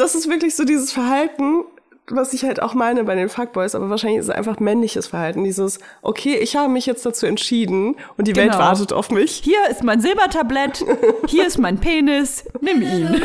das ist wirklich so dieses Verhalten, was ich halt auch meine bei den Fuckboys, aber wahrscheinlich ist es einfach männliches Verhalten. Dieses, okay, ich habe mich jetzt dazu entschieden und die Welt Genau. wartet auf mich. Hier ist mein Silbertablett, hier ist mein Penis, nimm ihn.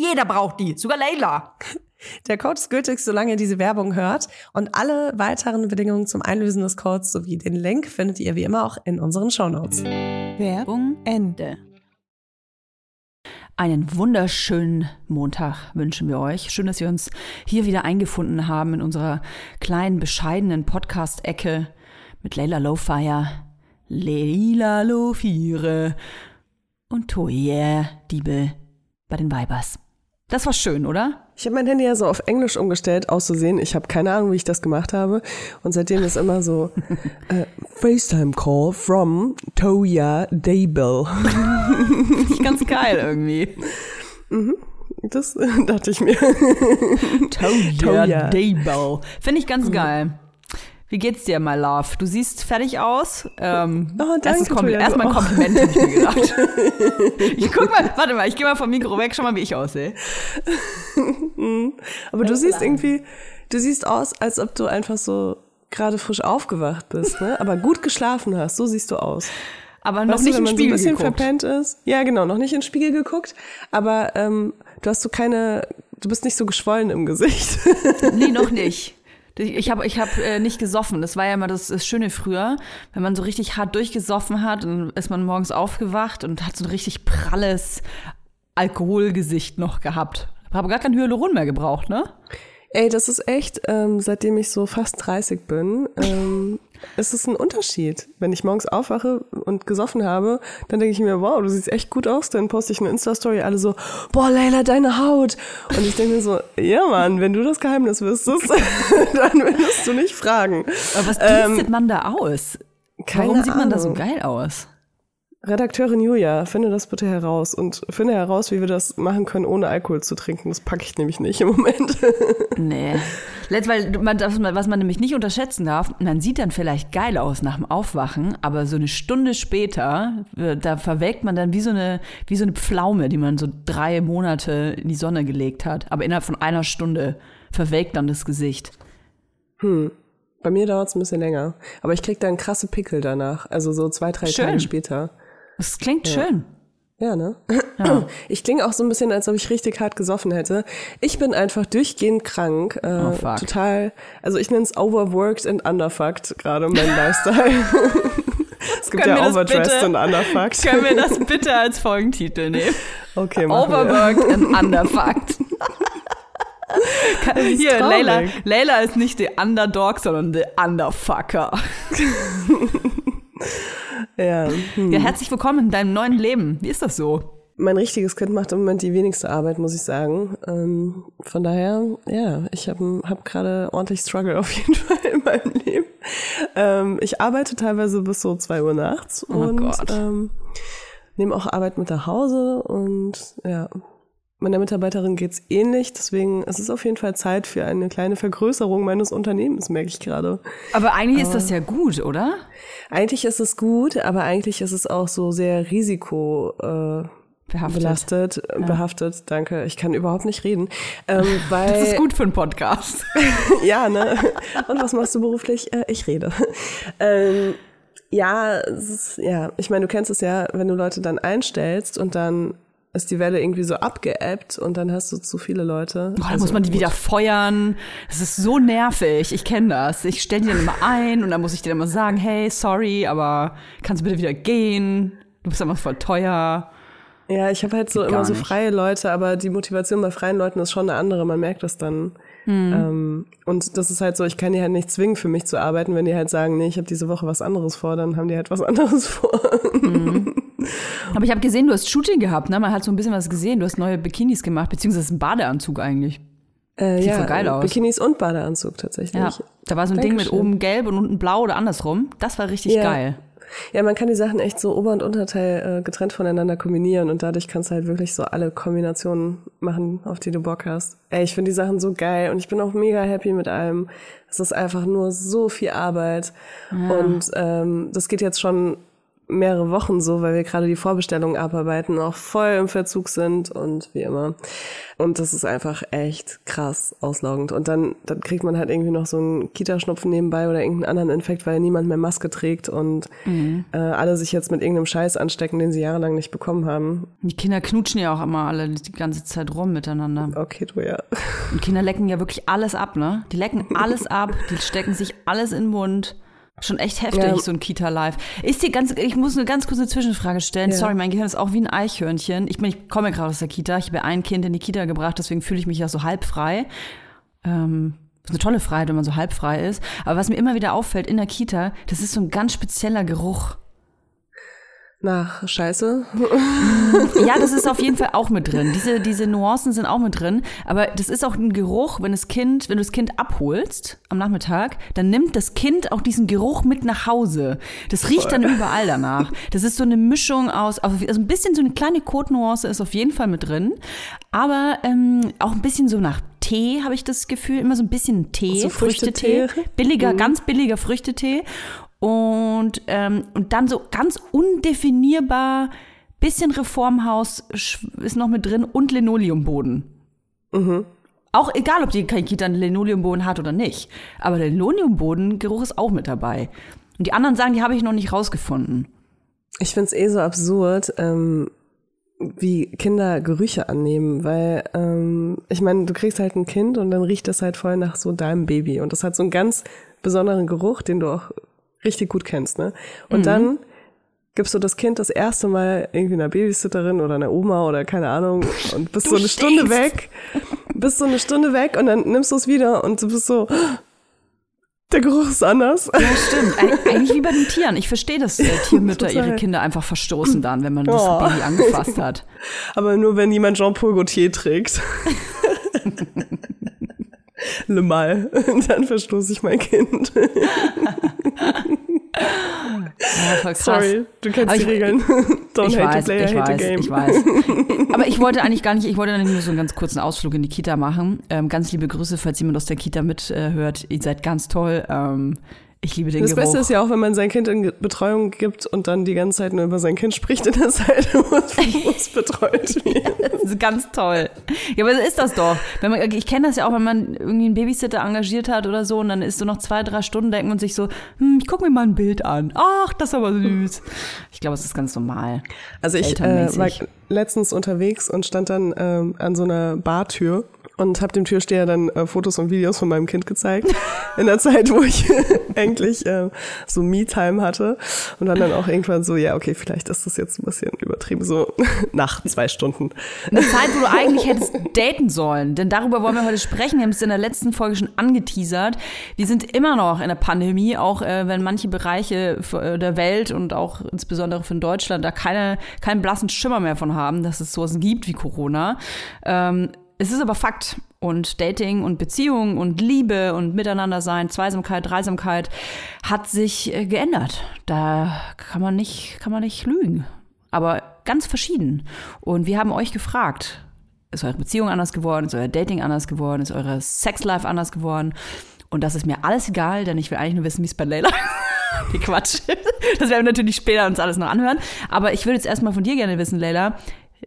jeder braucht die, sogar Leila. Der Code ist gültig, solange ihr diese Werbung hört. Und alle weiteren Bedingungen zum Einlösen des Codes sowie den Link findet ihr wie immer auch in unseren Shownotes. Werbung Ende. Einen wunderschönen Montag wünschen wir euch. Schön, dass wir uns hier wieder eingefunden haben in unserer kleinen, bescheidenen Podcast-Ecke mit Leila Lowfire, Leila Lofire und Toye Diebe bei den Weibers. Das war schön, oder? Ich habe mein Handy ja so auf Englisch umgestellt, auszusehen. Ich habe keine Ahnung, wie ich das gemacht habe. Und seitdem ist immer so äh, FaceTime Call from Toya Dable. Finde ich ganz geil irgendwie. Das äh, dachte ich mir. Toya Toya. Dable. Finde ich ganz geil. Wie geht's dir, my love? Du siehst fertig aus. Ähm, Oh, danke, Kompli- Erstmal ein. Kompliment, hätte ich mir gedacht. ich guck mal, warte mal, ich gehe mal vom Mikro weg, schau mal, wie ich aussehe. Aber du siehst irgendwie, du siehst aus, als ob du einfach so gerade frisch aufgewacht bist, ne? Aber gut geschlafen hast. So siehst du aus. Aber noch Weißt nicht du, wenn im man Spiegel so ein bisschen geguckt. verpennt ist. Ja, genau, noch nicht in den Spiegel geguckt, aber ähm, du hast so keine, du bist nicht so geschwollen im Gesicht. Nee, noch nicht. Ich habe ich hab, äh, nicht gesoffen. Das war ja immer das, das Schöne früher. Wenn man so richtig hart durchgesoffen hat, dann ist man morgens aufgewacht und hat so ein richtig pralles Alkoholgesicht noch gehabt. Habe gar kein Hyaluron mehr gebraucht, ne? Ey, das ist echt, ähm, seitdem ich so fast 30 bin, ähm, es ist ein Unterschied. Wenn ich morgens aufwache und gesoffen habe, dann denke ich mir, wow, du siehst echt gut aus. Dann poste ich eine Insta-Story, alle so, boah, Leila, deine Haut. Und ich denke mir so, ja, Mann, wenn du das Geheimnis wüsstest, dann würdest du nicht fragen. Aber was Ähm, dienstet man da aus? keine Warum sieht man da so geil aus? Redakteurin Julia, finde das bitte heraus und finde heraus, wie wir das machen können, ohne Alkohol zu trinken. Das packe ich nämlich nicht im Moment. Nee. Letzt, weil man, das, was man nämlich nicht unterschätzen darf, man sieht dann vielleicht geil aus nach dem Aufwachen, aber so eine Stunde später, äh, da verwelkt man dann wie so eine, wie so eine Pflaume, die man so drei Monate in die Sonne gelegt hat. Aber innerhalb von einer Stunde verwelkt dann das Gesicht. Bei mir dauert es ein bisschen länger. Aber ich krieg dann krasse Pickel danach. Also so zwei, drei Schön. Tage später. Das klingt schön. Ja, ne? Ich klinge auch so ein bisschen, als ob ich richtig hart gesoffen hätte. Ich bin einfach durchgehend krank. Äh, Oh, fuck. Total. Also ich nenne es overworked and underfucked, gerade mein Lifestyle. es gibt Können ja overdressed bitte- und underfucked. Können wir das bitte als Folgentitel nehmen? Okay, machen wir. Overworked and underfucked. Hier, traurig. Layla, Layla ist nicht der Underdog, sondern der Underfucker. Ja. Hm. Ja, herzlich willkommen in deinem neuen Leben. Wie ist das so? Mein richtiges Kind macht im Moment die wenigste Arbeit, muss ich sagen. Ähm, von daher, ja, ich habe hab gerade ordentlich Struggle auf jeden Fall in meinem Leben. Ähm, ich arbeite teilweise bis so zwei Uhr nachts und Gott. ähm, nehme auch Arbeit mit nach Hause und ja, meiner Mitarbeiterin geht's ähnlich. Deswegen ist es auf jeden Fall Zeit für eine kleine Vergrößerung meines Unternehmens, merke ich gerade. Aber eigentlich ist das ja gut, oder? Eigentlich ist es gut, aber eigentlich ist es auch so sehr risiko äh, Behaftet. belastet, behaftet, danke. Ich kann überhaupt nicht reden. Ähm, weil, Das ist gut für einen Podcast. Ja, ne? Und was machst du beruflich? Äh, ich rede. Ähm, ja, ist, ja, ich meine, du kennst es ja, wenn du Leute dann einstellst und dann ist die Welle irgendwie so abgeebbt und dann hast du zu viele Leute. Boah, da Also, muss man die gut. wieder feuern. Das ist so nervig. Ich kenne das. Ich stelle die dann immer ein und dann muss ich dir dann immer sagen, hey, sorry, aber kannst du bitte wieder gehen? Du bist einfach voll teuer. Ja, ich habe halt so Geht immer so freie Leute, aber die Motivation bei freien Leuten ist schon eine andere. Man merkt das dann. Hm. Ähm, und das ist halt so, ich kann die halt nicht zwingen, für mich zu arbeiten. Wenn die halt sagen, nee, ich habe diese Woche was anderes vor, dann haben die halt was anderes vor. Aber ich habe gesehen, du hast Shooting gehabt, ne? Man hat so ein bisschen was gesehen. Du hast neue Bikinis gemacht, beziehungsweise einen Badeanzug eigentlich. Äh, Sieht voll geil aus. Bikinis und Badeanzug tatsächlich. Ja. Da war so ein Ding mit Dankeschön. oben gelb und unten blau oder andersrum. Das war richtig Ja. geil. Ja, man kann die Sachen echt so Ober- und Unterteil äh, getrennt voneinander kombinieren und dadurch kannst du halt wirklich so alle Kombinationen machen, auf die du Bock hast. Ey, ich finde die Sachen so geil und ich bin auch mega happy mit allem. Es ist einfach nur so viel Arbeit und ähm, das geht jetzt schon mehrere Wochen so, weil wir gerade die Vorbestellungen abarbeiten, auch voll im Verzug sind und wie immer. Und das ist einfach echt krass auslaugend. Und dann, dann kriegt man halt irgendwie noch so einen Kita-Schnupfen nebenbei oder irgendeinen anderen Infekt, weil niemand mehr Maske trägt und äh, alle sich jetzt mit irgendeinem Scheiß anstecken, den sie jahrelang nicht bekommen haben. Die Kinder knutschen ja auch immer alle die ganze Zeit rum miteinander. Okay, du ja. Und Kinder lecken ja wirklich alles ab, ne? Die lecken alles ab, die stecken sich alles in den Mund. Schon echt heftig, Ja. so ein Kita-Live. Ist die ganz, ich muss eine ganz kurze Zwischenfrage stellen. Ja. Sorry, mein Gehirn ist auch wie ein Eichhörnchen. Ich, bin, ich komme ja gerade aus der Kita. Ich habe ein Kind in die Kita gebracht, deswegen fühle ich mich ja so halb frei. Ähm, ist eine tolle Freiheit, wenn man so halb frei ist. Aber was mir immer wieder auffällt in der Kita, das ist so ein ganz spezieller Geruch. Nach Scheiße. Ja, das ist auf jeden Fall auch mit drin. Diese, diese Nuancen sind auch mit drin. Aber das ist auch ein Geruch, wenn das Kind, wenn du das Kind abholst am Nachmittag, dann nimmt das Kind auch diesen Geruch mit nach Hause. Das riecht dann überall danach. Das ist so eine Mischung aus, also ein bisschen so eine kleine Kotnuance ist auf jeden Fall mit drin. Aber ähm, auch ein bisschen so nach Tee habe ich das Gefühl, immer so ein bisschen Tee, So Früchtetee, Früchtetee? billiger, ganz billiger Früchtetee und ähm, und dann so ganz undefinierbar bisschen Reformhaus ist noch mit drin und Linoleumboden. Auch egal, ob die Kita einen Linoleumboden hat oder nicht, aber der Linoleumbodengeruch ist auch mit dabei. Und die anderen sagen, die habe ich noch nicht rausgefunden. Ich find's eh so absurd, ähm, wie Kinder Gerüche annehmen, weil ähm, ich meine, du kriegst halt ein Kind und dann riecht das halt voll nach so deinem Baby und das hat so einen ganz besonderen Geruch, den du auch richtig gut kennst, ne? Und dann gibst du das Kind das erste Mal irgendwie einer Babysitterin oder einer Oma oder keine Ahnung und bist Du so eine Stunde stinkst. weg, bist so eine Stunde weg und dann nimmst du es wieder und du bist so, Der Geruch ist anders. Ja, stimmt. Eig eigentlich wie bei den Tieren. Ich verstehe, dass äh, Tiermütter Total. ihre Kinder einfach verstoßen dann, wenn man das Oh. Baby angefasst hat. Aber nur wenn jemand Jean-Paul Gaultier trägt. Le Mal. Dann verstoße ich mein Kind. Ja, voll krass. Sorry, du kennst Aber die ich- Regeln. Don't ich hate weiß, the player, ich hate weiß, the game. ich weiß. Aber ich wollte eigentlich gar nicht, ich wollte eigentlich nur so einen ganz kurzen Ausflug in die Kita machen. Ähm, ganz liebe Grüße, falls jemand aus der Kita mithört. Ihr seid ganz toll. Ähm, ich liebe den Das Geruch. Beste ist ja auch, wenn man sein Kind in Betreuung gibt und dann die ganze Zeit nur über sein Kind spricht in der Zeit, wo es betreut wird. Das ist ganz toll. Ja, aber so ist das doch. Wenn man, ich kenne das ja auch, wenn man irgendwie einen Babysitter engagiert hat oder so und dann ist so noch zwei, drei Stunden, denkt man sich so, hm, ich gucke mir mal ein Bild an. Ach, das ist aber süß. Ich glaube, es ist ganz normal. Also ich äh, war letztens unterwegs und stand dann ähm, an so einer Bartür und habe dem Türsteher dann äh, Fotos und Videos von meinem Kind gezeigt. In der Zeit, wo ich eigentlich äh, so Me-Time hatte. Und dann dann auch irgendwann so, ja, okay, vielleicht ist das jetzt ein bisschen übertrieben, so nach zwei Stunden. Eine Zeit, wo du eigentlich hättest daten sollen. Denn darüber wollen wir heute sprechen. Wir haben es in der letzten Folge schon angeteasert. Wir sind immer noch in der Pandemie, auch äh, wenn manche Bereiche äh, der Welt und auch insbesondere von Deutschland da keine, keinen blassen Schimmer mehr von haben, dass es sowas gibt wie Corona. Ähm, es ist aber Fakt. Und Dating und Beziehung und Liebe und Miteinander sein, Zweisamkeit, Dreisamkeit hat sich äh, geändert. Da kann man nicht, kann man nicht lügen. Aber ganz verschieden. Und wir haben euch gefragt, ist eure Beziehung anders geworden, ist euer Dating anders geworden, ist eure Sexlife anders geworden? Und das ist mir alles egal, denn ich will eigentlich nur wissen, wie es bei Leila Die Quatsch. Das werden wir natürlich später uns alles noch anhören. Aber ich würde jetzt erstmal von dir gerne wissen, Leila,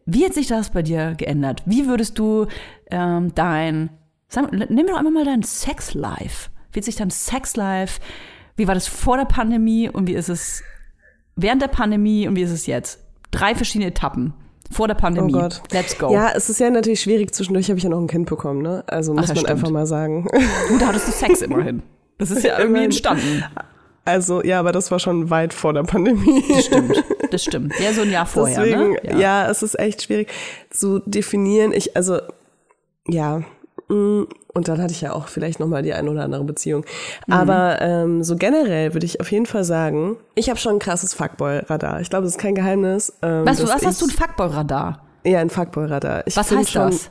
wie hat sich das bei dir geändert? Wie würdest du ähm, dein, sag, nimm doch einmal mal dein Sexlife. Wie hat sich dein Sexlife, wie war das vor der Pandemie und wie ist es während der Pandemie und wie ist es jetzt? Drei verschiedene Etappen. Vor der Pandemie. Oh Gott. Let's go. Ja, es ist ja natürlich schwierig. Zwischendurch habe ich ja noch ein Kind bekommen, ne? Also muss ja, man stimmt. einfach mal sagen. Und da hattest du Sex immerhin. Das ist ja irgendwie Immerhin. entstanden. Also ja, aber das war schon weit vor der Pandemie. Das stimmt. Das stimmt. Ja, so ein Jahr vorher. Deswegen, ne? ja. es ist echt schwierig zu definieren. Ich, also, ja. mm, Und dann hatte ich ja auch vielleicht noch mal die ein oder andere Beziehung. Mhm. Aber ähm, so generell würde ich auf jeden Fall sagen, ich habe schon ein krasses Fuckboy-Radar. Ich glaube, das ist kein Geheimnis. Ähm, Was, was hast du ein Fuckboy-Radar? Ja, ein Fuckboy-Radar. Was heißt schon, das?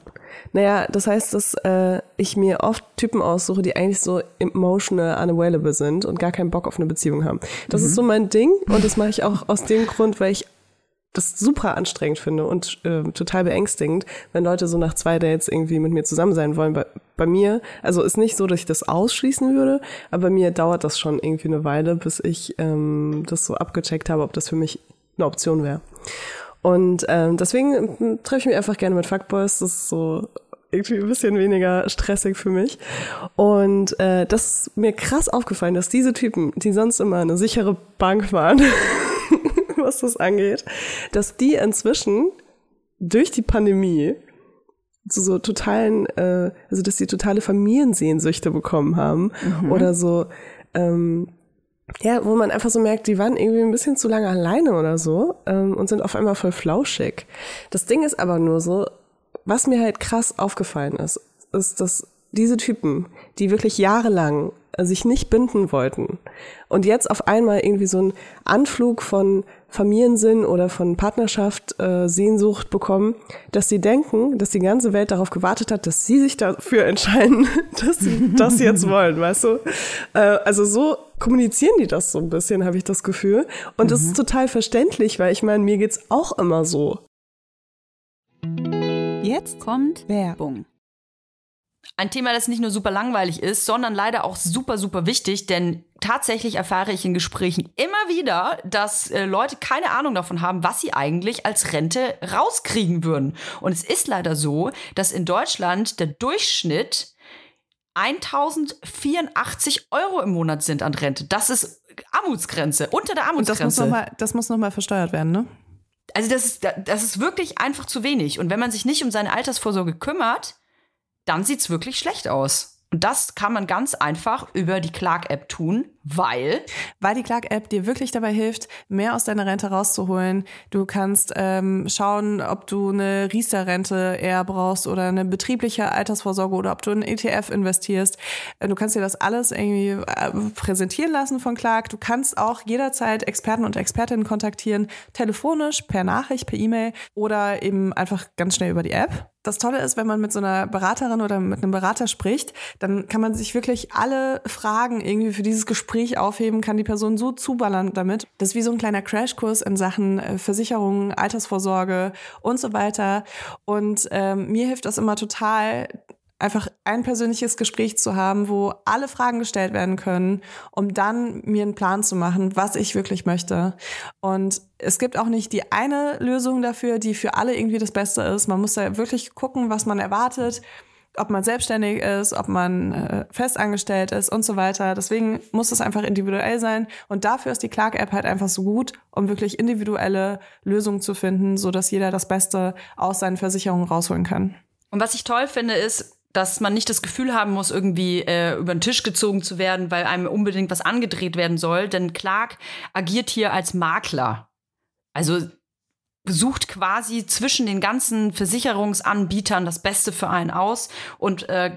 Naja, das heißt, dass äh, ich mir oft Typen aussuche, die eigentlich so emotional unavailable sind und gar keinen Bock auf eine Beziehung haben. Das Mhm. ist so mein Ding und das mache ich auch aus dem Grund, weil ich das super anstrengend finde und äh, total beängstigend, wenn Leute so nach zwei Dates irgendwie mit mir zusammen sein wollen. Bei, bei mir, also ist nicht so, dass ich das ausschließen würde, aber bei mir dauert das schon irgendwie eine Weile, bis ich ähm, das so abgecheckt habe, ob das für mich eine Option wäre. Und ähm, deswegen ähm, treffe ich mich einfach gerne mit Fuckboys. Das ist so irgendwie ein bisschen weniger stressig für mich. Und äh, das ist mir krass aufgefallen, dass diese Typen, die sonst immer eine sichere Bank waren, was das angeht, dass die inzwischen durch die Pandemie zu so totalen, äh, also dass sie totale Familiensehnsüchte bekommen haben oder so, ähm, ja, wo man einfach so merkt, die waren irgendwie ein bisschen zu lange alleine oder so ähm, und sind auf einmal voll flauschig. Das Ding ist aber nur so, was mir halt krass aufgefallen ist, ist, dass diese Typen, die wirklich jahrelang sich nicht binden wollten und jetzt auf einmal irgendwie so einen Anflug von Familiensinn oder von Partnerschaft, äh, Sehnsucht bekommen, dass sie denken, dass die ganze Welt darauf gewartet hat, dass sie sich dafür entscheiden, dass sie das jetzt wollen, weißt du? Äh, also so kommunizieren die das so ein bisschen, habe ich das Gefühl. Und das ist total verständlich, weil ich meine, mir geht's auch immer so. Jetzt kommt Werbung. Ein Thema, das nicht nur super langweilig ist, sondern leider auch super, super wichtig, denn tatsächlich erfahre ich in Gesprächen immer wieder, dass äh, Leute keine Ahnung davon haben, was sie eigentlich als Rente rauskriegen würden. Und es ist leider so, dass in Deutschland der Durchschnitt 1084 Euro im Monat sind an Rente. Das ist Armutsgrenze, unter der Und das muss Armutsgrenze. nochmal, das muss noch mal versteuert werden, ne? Also das ist, das ist wirklich einfach zu wenig. Und wenn man sich nicht um seine Altersvorsorge kümmert, dann sieht's wirklich schlecht aus. Und das kann man ganz einfach über die Clark-App tun, weil Weil die Clark-App dir wirklich dabei hilft, mehr aus deiner Rente rauszuholen. Du kannst ähm, schauen, ob du eine Riester-Rente eher brauchst oder eine betriebliche Altersvorsorge oder ob du in ETF investierst. Äh, Du kannst dir das alles irgendwie äh, präsentieren lassen von Clark. Du kannst auch jederzeit Experten und Expertinnen kontaktieren, telefonisch, per Nachricht, per E-Mail oder eben einfach ganz schnell über die App. Das Tolle ist, wenn man mit so einer Beraterin oder mit einem Berater spricht, dann kann man sich wirklich alle Fragen irgendwie für dieses Gespräch aufheben, kann die Person so zuballern damit. Das ist wie so ein kleiner Crashkurs in Sachen äh, Versicherungen, Altersvorsorge und so weiter. Und ähm, mir hilft das immer total, einfach ein persönliches Gespräch zu haben, wo alle Fragen gestellt werden können, um dann mir einen Plan zu machen, was ich wirklich möchte. Und es gibt auch nicht die eine Lösung dafür, die für alle irgendwie das Beste ist. Man muss da wirklich gucken, was man erwartet, ob man selbstständig ist, ob man äh, festangestellt ist und so weiter. Deswegen muss es einfach individuell sein. Und dafür ist die Clark-App halt einfach so gut, um wirklich individuelle Lösungen zu finden, so dass jeder das Beste aus seinen Versicherungen rausholen kann. Und was ich toll finde, ist, dass man nicht das Gefühl haben muss, irgendwie äh, über den Tisch gezogen zu werden, weil einem unbedingt was angedreht werden soll. Denn Clark agiert hier als Makler. Also sucht quasi zwischen den ganzen Versicherungsanbietern das Beste für einen aus und äh,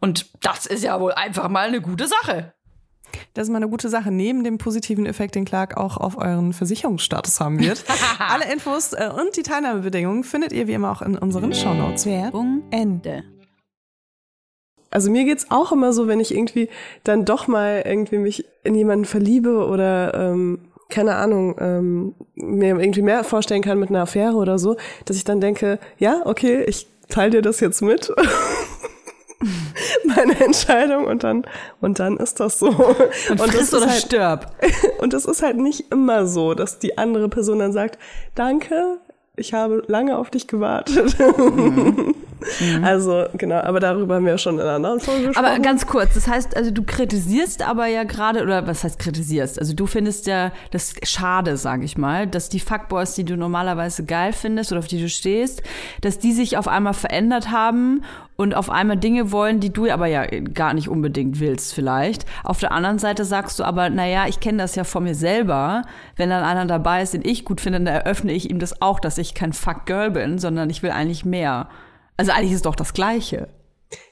und das ist ja wohl einfach mal eine gute Sache. Das ist mal eine gute Sache, neben dem positiven Effekt, den Clark auch auf euren Versicherungsstatus haben wird. Alle Infos äh, und die Teilnahmebedingungen findet ihr wie immer auch in unseren Shownotes. Werbung Ende. Also mir geht's auch immer so, wenn ich irgendwie dann doch mal irgendwie mich in jemanden verliebe oder ähm, keine Ahnung, ähm, mir irgendwie mehr vorstellen kann mit einer Affäre oder so, dass ich dann denke, ja, okay, ich teile dir das jetzt mit. Meine Entscheidung und dann und dann ist das so. Und, das ist halt, stirb. und es ist halt nicht immer so, dass die andere Person dann sagt, danke, ich habe lange auf dich gewartet. Also, genau, aber darüber haben wir schon in einer anderen Folge gesprochen. Aber ganz kurz, das heißt, also du kritisierst aber ja gerade, oder was heißt kritisierst? Also du findest ja das schade, sage ich mal, dass die Fuckboys, die du normalerweise geil findest oder auf die du stehst, dass die sich auf einmal verändert haben und auf einmal Dinge wollen, die du aber ja gar nicht unbedingt willst vielleicht. Auf der anderen Seite sagst du aber, naja, ich kenne das ja von mir selber. Wenn dann einer dabei ist, den ich gut finde, dann eröffne ich ihm das auch, dass ich kein Fuckgirl bin, sondern ich will eigentlich mehr. Also eigentlich ist doch das Gleiche.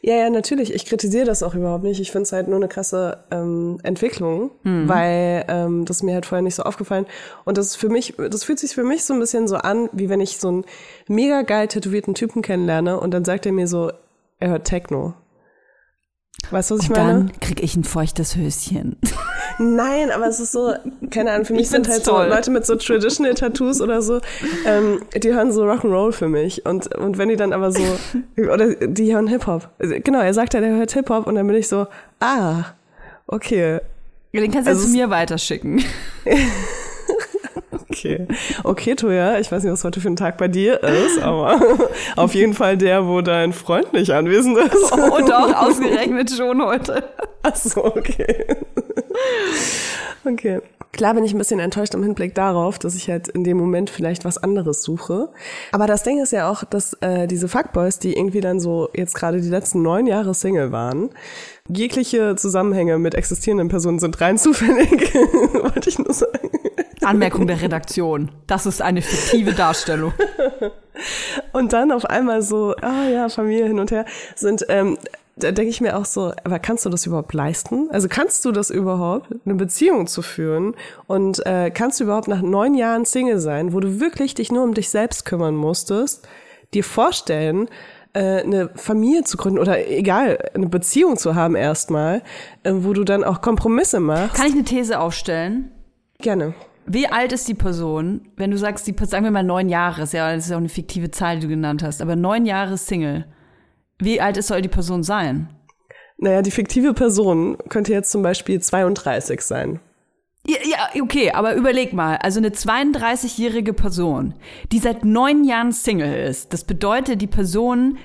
Ja, ja, natürlich. Ich kritisiere das auch überhaupt nicht. Ich finde es halt nur eine krasse ähm, Entwicklung, weil ähm, das ist mir halt vorher nicht so aufgefallen. Und das ist für mich, das fühlt sich für mich so ein bisschen so an, wie wenn ich so einen mega geil tätowierten Typen kennenlerne und dann sagt er mir so, er hört Techno. Weißt du, was ich Und meine? dann krieg ich ein feuchtes Höschen. Nein, aber es ist so, keine Ahnung, für mich Ich sind halt toll. so Leute mit so Traditional Tattoos oder so, ähm, die hören so Rock'n'Roll für mich. Und, und wenn die dann aber so, oder die hören Hip-Hop. Also, Genau, er sagt ja, der hört Hip-Hop und dann bin ich so, ah, okay, Den kannst du Also zu mir weiterschicken. okay. Okay, Toja, ich weiß nicht, was heute für ein Tag bei dir ist, aber auf jeden Fall der, wo dein Freund nicht anwesend ist. Oh doch, ausgerechnet schon heute. Ach so, okay. Okay. Klar bin ich ein bisschen enttäuscht im Hinblick darauf, dass ich halt in dem Moment vielleicht was anderes suche. Aber das Ding ist ja auch, dass äh, diese Fuckboys, die irgendwie dann so jetzt gerade die letzten neun Jahre Single waren, jegliche Zusammenhänge mit existierenden Personen sind rein zufällig, wollte ich nur sagen. Anmerkung der Redaktion. Das ist eine fiktive Darstellung. Und dann auf einmal so, ah ja, Familie hin und her, sind, ähm, da denke ich mir auch so, aber kannst du das überhaupt leisten? Also kannst du das überhaupt, eine Beziehung zu führen? Und äh, kannst du überhaupt nach neun Jahren Single sein, wo du wirklich dich nur um dich selbst kümmern musstest, dir vorstellen, äh, eine Familie zu gründen oder egal, eine Beziehung zu haben erstmal, äh, wo du dann auch Kompromisse machst? Kann ich eine These aufstellen? Gerne. Wie alt ist die Person, wenn du sagst, die, sagen wir mal neun Jahre, ist ja, das ist ja auch eine fiktive Zahl, die du genannt hast, aber neun Jahre Single. Wie alt ist, soll die Person sein? Naja, die fiktive Person könnte jetzt zum Beispiel 32 sein. Ja, ja, okay, aber überleg mal. Also eine 32-jährige Person, die seit neun Jahren Single ist. Das bedeutet, die Person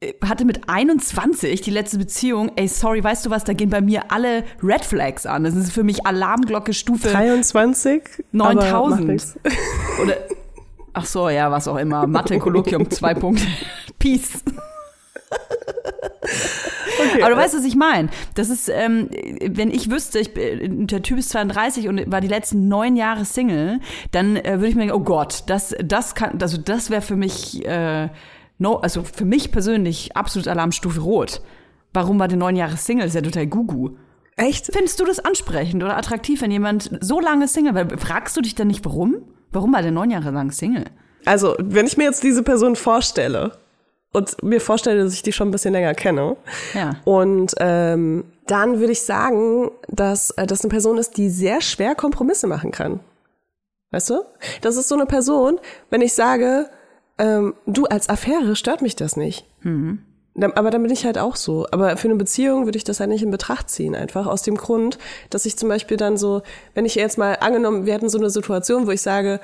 äh, hatte mit 21 die letzte Beziehung. Ey, sorry, weißt du was? Da gehen bei mir alle Red Flags an. Das ist für mich Alarmglocke Stufe 23? aber macht 9000. nix. Oder, ach so, ja, was auch immer. Mathe, Kolloquium, zwei Punkte. Peace. Okay. Aber du weißt, was ich meine. Das ist, ähm, wenn ich wüsste, ich, bin- der Typ ist 32 und war die letzten neun Jahre Single, dann äh, würde ich mir denken, oh Gott, das, das kann, also das wäre für mich, äh, no, also für mich persönlich absolut Alarmstufe Rot. Warum war der neun Jahre Single? Das ist ja total Gugu. Echt? Findest du das ansprechend oder attraktiv, wenn jemand so lange Single war? Fragst du dich dann nicht, warum? Warum war der neun Jahre lang Single? Also, wenn ich mir jetzt diese Person vorstelle und mir vorstelle, dass ich die schon ein bisschen länger kenne, Ja. und ähm, dann würde ich sagen, dass äh, das eine Person ist, die sehr schwer Kompromisse machen kann. Weißt du? Das ist so eine Person, wenn ich sage, ähm, du als Affäre stört mich das nicht. Dann- Aber dann bin ich halt auch so. Aber für eine Beziehung würde ich das halt nicht in Betracht ziehen, einfach aus dem Grund, dass ich zum Beispiel dann so, wenn ich jetzt mal angenommen, wir hätten so eine Situation, wo ich sage,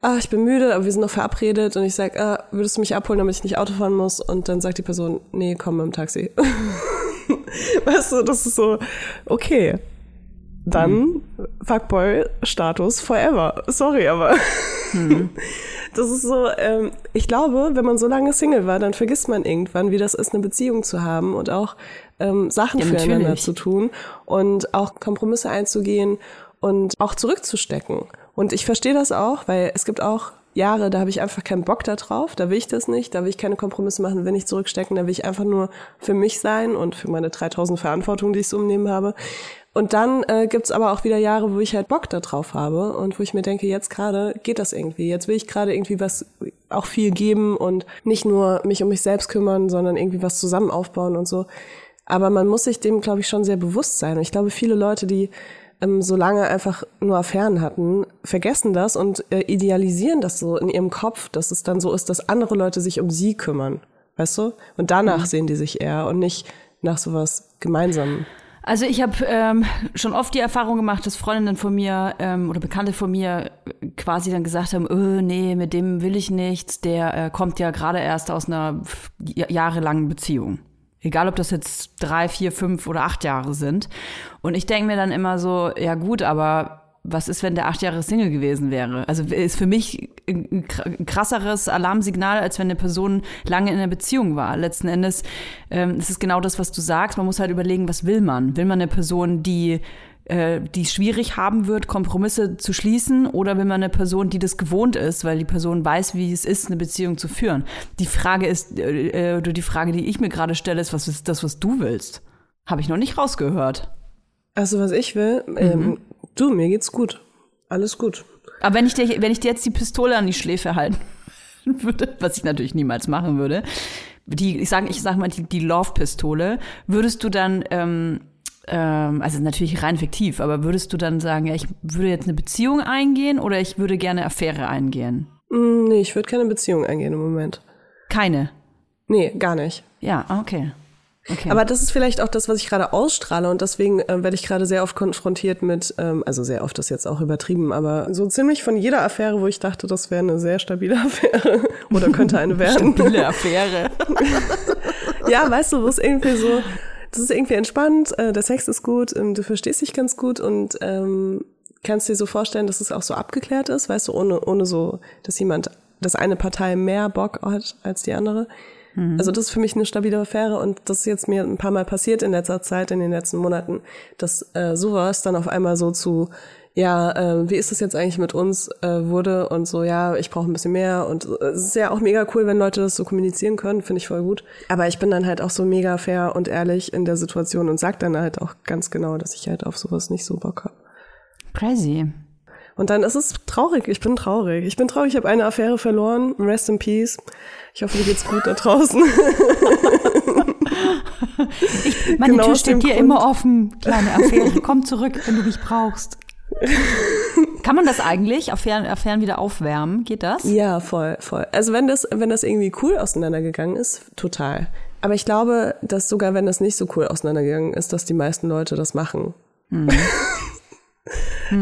ah, ich bin müde, aber wir sind noch verabredet und ich sage, ah, würdest du mich abholen, damit ich nicht Auto fahren muss? Und dann sagt die Person, nee, komm mit dem Taxi. weißt du, das ist so, okay. Dann Fuckboy-Status forever. Sorry, aber das ist so, ähm, ich glaube, wenn man so lange Single war, dann vergisst man irgendwann, wie das ist, eine Beziehung zu haben und auch ähm, Sachen Ja, füreinander natürlich. zu tun und auch Kompromisse einzugehen und auch zurückzustecken. Und ich verstehe das auch, weil es gibt auch Jahre, da habe ich einfach keinen Bock da drauf, da will ich das nicht, da will ich keine Kompromisse machen, will nicht zurückstecken, da will ich einfach nur für mich sein und für meine 3000 Verantwortung, die ich so umnehmen habe. Und dann äh, gibt's aber auch wieder Jahre, wo ich halt Bock da drauf habe und wo ich mir denke, jetzt gerade geht das irgendwie. Jetzt will ich gerade irgendwie was auch viel geben und nicht nur mich um mich selbst kümmern, sondern irgendwie was zusammen aufbauen und so. Aber man muss sich dem, glaube ich, schon sehr bewusst sein. Ich glaube, viele Leute, die ähm, so lange einfach nur Affären hatten, vergessen das und äh, idealisieren das so in ihrem Kopf, dass es dann so ist, dass andere Leute sich um sie kümmern. Weißt du? Und danach sehen die sich eher und nicht nach sowas Gemeinsamem. Also ich habe ähm, schon oft die Erfahrung gemacht, dass Freundinnen von mir ähm, oder Bekannte von mir quasi dann gesagt haben, öh, nee, mit dem will ich nichts, der äh, kommt ja gerade erst aus einer jahrelangen Beziehung. Egal, ob das jetzt drei, vier, fünf oder acht Jahre sind. Und ich denke mir dann immer so, ja gut, aber was ist, wenn der acht Jahre Single gewesen wäre? Also ist für mich ein kr- ein krasseres Alarmsignal, als wenn eine Person lange in einer Beziehung war. Letzten Endes ähm, ist es genau das, was du sagst. Man muss halt überlegen, was will man? Will man eine Person, die äh, die es schwierig haben wird, Kompromisse zu schließen, oder will man eine Person, die das gewohnt ist, weil die Person weiß, wie es ist, eine Beziehung zu führen? Die Frage ist, äh, äh, oder die Frage, die ich mir gerade stelle, ist, was ist das, was du willst? Habe ich noch nicht rausgehört. Also was ich will, ähm, du, mir geht's gut. Alles gut. Aber wenn ich dir, wenn ich dir jetzt die Pistole an die Schläfe halten würde, was ich natürlich niemals machen würde, die, ich sage, ich sag mal die, die Love-Pistole, würdest du dann, ähm, ähm, also natürlich rein fiktiv, aber würdest du dann sagen, ja, ich würde jetzt eine Beziehung eingehen oder ich würde gerne Affäre eingehen? Mm, nee, ich würde keine Beziehung eingehen im Moment. Keine. Nee, gar nicht. Ja, okay. Okay. Aber das ist vielleicht auch das, was ich gerade ausstrahle und deswegen äh, werde ich gerade sehr oft konfrontiert mit, ähm, also sehr oft ist jetzt auch übertrieben, aber so ziemlich von jeder Affäre, wo ich dachte, das wäre eine sehr stabile Affäre oder könnte eine werden. Stabile Affäre. ja, weißt du, wo es irgendwie so, das ist irgendwie entspannt, äh, der Sex ist gut, ähm, du verstehst dich ganz gut und ähm, kannst dir so vorstellen, dass es auch so abgeklärt ist, weißt du, ohne, ohne so, dass jemand, dass eine Partei mehr Bock hat als die andere. Also das ist für mich eine stabile Affäre und das ist jetzt mir ein paar Mal passiert in letzter Zeit, in den letzten Monaten, dass äh, sowas dann auf einmal so zu, ja, äh, wie ist das jetzt eigentlich mit uns äh, wurde und so, ja, ich brauche ein bisschen mehr und äh, es ist ja auch mega cool, wenn Leute das so kommunizieren können, finde ich voll gut. Aber ich bin dann halt auch so mega fair und ehrlich in der Situation und sag dann halt auch ganz genau, dass ich halt auf sowas nicht so Bock habe. Crazy. Und dann ist es traurig. Ich bin traurig. Ich bin traurig. Ich habe eine Affäre verloren. Rest in peace. Ich hoffe, dir geht's gut da draußen. Meine Genau Tür steht dir Grund. immer offen, kleine Affäre. Komm zurück, wenn du mich brauchst. Kann man das eigentlich, Affären, Affären wieder aufwärmen? Geht das? ja, voll, voll. Also wenn das, wenn das irgendwie cool auseinandergegangen ist, total. Aber ich glaube, dass sogar wenn das nicht so cool auseinandergegangen ist, dass die meisten Leute das machen. Mhm.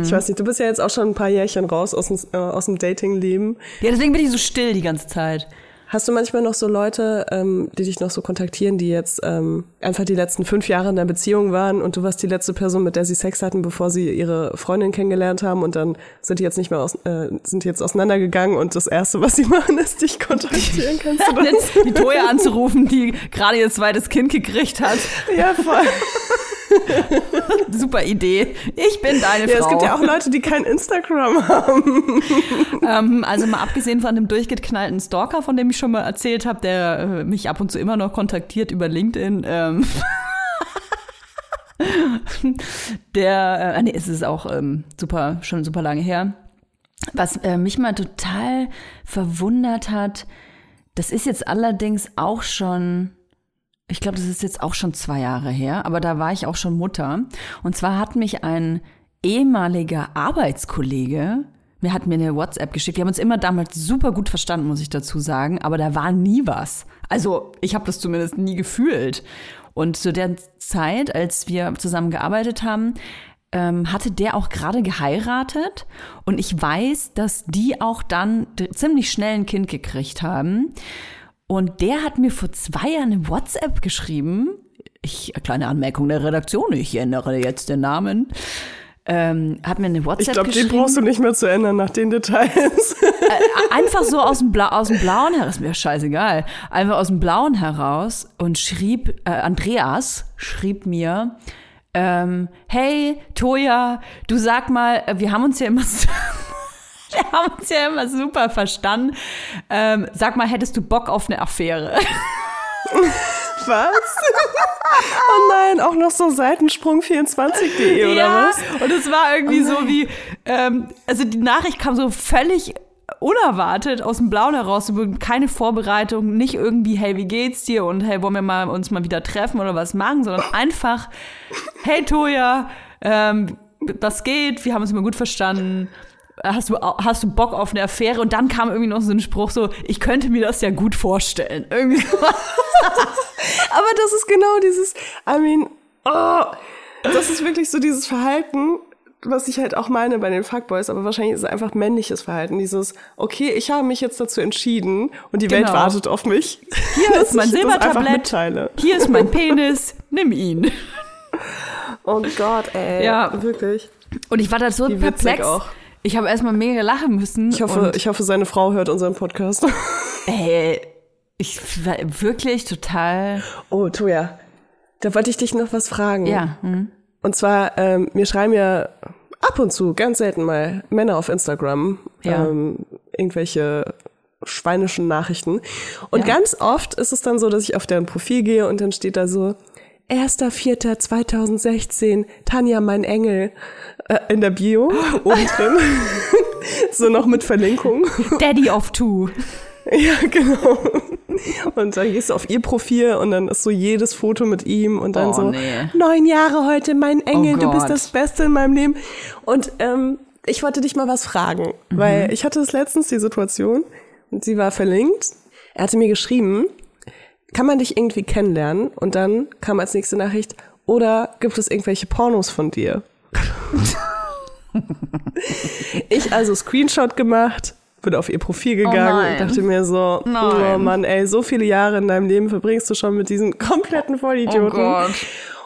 Ich weiß nicht, du bist ja jetzt auch schon ein paar Jährchen raus aus dem, äh, aus dem Dating-Leben. Ja, deswegen bin ich so still die ganze Zeit. Hast du manchmal noch so Leute, ähm, die dich noch so kontaktieren, die jetzt ähm, einfach die letzten fünf Jahre in der Beziehung waren und du warst die letzte Person, mit der sie Sex hatten, bevor sie ihre Freundin kennengelernt haben und dann sind die jetzt nicht mehr aus, äh, sind die jetzt auseinandergegangen und das erste, was sie machen, ist dich kontaktieren. Kannst du das? die Toya anzurufen, die gerade ihr zweites Kind gekriegt hat. ja, voll. Super Idee. Ich bin deine Ja, Frau. es gibt ja auch Leute, die kein Instagram haben. Ähm, also mal abgesehen von dem durchgeknallten Stalker, von dem ich schon mal erzählt habe, der äh, mich ab und zu immer noch kontaktiert über LinkedIn. Ähm, der, äh, nee, es ist auch ähm, super, schon super lange her. Was äh, mich mal total verwundert hat, das ist jetzt allerdings auch schon, ich glaube, das ist jetzt auch schon zwei Jahre her, aber da war ich auch schon Mutter. Und zwar hat mich ein ehemaliger Arbeitskollege, mir hat mir eine WhatsApp geschickt. Wir haben uns immer damals super gut verstanden, muss ich dazu sagen, aber da war nie was. Also ich habe das zumindest nie gefühlt. Und zu der Zeit, als wir zusammen gearbeitet haben, ähm, hatte der auch gerade geheiratet und ich weiß, dass die auch dann ziemlich schnell ein Kind gekriegt haben. Und der hat mir vor zwei Jahren eine WhatsApp geschrieben. Ich, kleine Anmerkung der Redaktion, ich ändere jetzt den Namen. Ähm, hat mir eine WhatsApp Ich glaube, den geschrieben. brauchst du nicht mehr zu ändern nach den Details. Einfach so aus dem, Bla aus dem Blauen heraus, ist mir scheißegal. Einfach aus dem Blauen heraus und schrieb, äh, Andreas schrieb mir, ähm, hey, Toja, du sag mal, äh, wir haben uns ja immer, wir haben uns ja immer super verstanden. Ähm, sag mal, hättest du Bock auf eine Affäre? Was? oh nein, auch noch so Seitensprung24.de oder ja, was? und es war irgendwie so wie, ähm, also die Nachricht kam so völlig unerwartet aus dem Blauen heraus, keine Vorbereitung, nicht irgendwie, hey, wie geht's dir und hey, wollen wir mal uns mal wieder treffen oder was machen, sondern einfach, hey Toja, ähm, das geht, wir haben uns immer gut verstanden. Hast du, hast du Bock auf eine Affäre? Und dann kam irgendwie noch so ein Spruch so, ich könnte mir das ja gut vorstellen. Irgendwie so. Aber das ist genau dieses, I mean, oh, das ist wirklich so dieses Verhalten, was ich halt auch meine bei den Fuckboys, aber wahrscheinlich ist es einfach männliches Verhalten. Dieses, okay, ich habe mich jetzt dazu entschieden und die Welt Genau. wartet auf mich. Hier ist mein Silbertablett. Hier ist mein Penis, nimm ihn. Oh Gott, ey. Ja. Wirklich. Und ich war da so Wie perplex. auch. Ich habe erstmal mega lachen müssen. Ich hoffe, ich hoffe, seine Frau hört unseren Podcast. ey, ich war wirklich total. Oh, Toja. Da wollte ich dich noch was fragen. Ja. Hm. Und zwar, ähm, mir schreiben ja ab und zu, ganz selten mal, Männer auf Instagram Ja. ähm, irgendwelche schweinischen Nachrichten. Und Ja. ganz oft ist es dann so, dass ich auf deren Profil gehe und dann steht da so, 1.4.2016, Tanja, mein Engel, äh, in der Bio, oben drin. so noch mit Verlinkung. Daddy of Two. Ja, genau. Und dann gehst du auf ihr Profil und dann ist so jedes Foto mit ihm und dann Oh, so, nee. neun Jahre heute, mein Engel, Oh du bist das Beste in meinem Leben. Und ähm, ich wollte dich mal was fragen, Mhm. weil ich hatte das letztens die Situation und sie war verlinkt. Er hatte mir geschrieben, kann man dich irgendwie kennenlernen? Und dann kam als nächste Nachricht, oder gibt es irgendwelche Pornos von dir? ich also Screenshot gemacht, bin auf ihr Profil gegangen Oh und dachte mir so, oh Nein. Mann, ey, so viele Jahre in deinem Leben verbringst du schon mit diesen kompletten Vollidioten. Oh.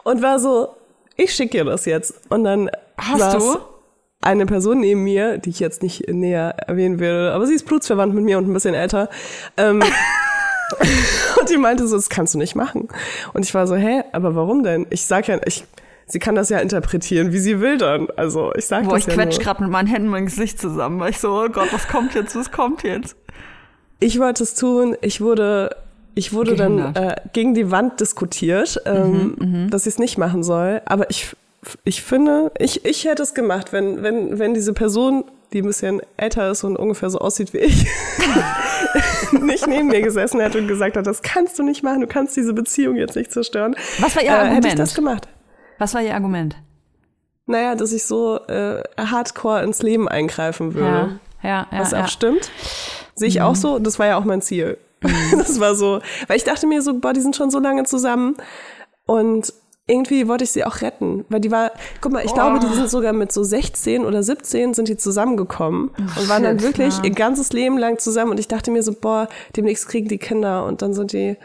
Und war so, ich schicke dir das jetzt. Und dann Hast du? eine Person neben mir, die ich jetzt nicht näher erwähnen würde, aber sie ist blutsverwandt mit mir und ein bisschen älter. Ähm, und die meinte so, das kannst du nicht machen. Und ich war so, hä, aber warum denn? Ich sag ja, ich, sie kann das ja interpretieren, wie sie will dann. Also ich sag Boah, das ich ja quetsch gerade mit meinen Händen mein Gesicht zusammen, weil ich so, oh Gott, was kommt jetzt, was kommt jetzt? Ich wollte es tun, ich wurde, ich wurde dann Gehindert. Mhm, äh, gegen die Wand diskutiert, ähm, dass ich es nicht machen soll. Aber ich, ich finde, ich, ich hätte es gemacht, wenn, wenn, wenn diese Person, die ein bisschen älter ist und ungefähr so aussieht wie ich, nicht neben mir gesessen hätte und gesagt hat, das kannst du nicht machen, du kannst diese Beziehung jetzt nicht zerstören. Was war ihr äh, Hätte ich Argument? das gemacht. Was war Ihr Argument? Naja, dass ich so äh, hardcore ins Leben eingreifen würde. Ja, ja, ja. Was ja. Mhm. auch stimmt. Sehe ich auch so. Das war ja auch mein Ziel. Das war so, weil ich dachte mir so, boah, die sind schon so lange zusammen und irgendwie wollte ich sie auch retten, weil die war, guck mal, ich glaube, die sind sogar mit so 16 oder 17 sind die zusammengekommen und waren dann wirklich ja. ihr ganzes Leben lang zusammen und ich dachte mir so, boah, demnächst kriegen die Kinder und dann sind die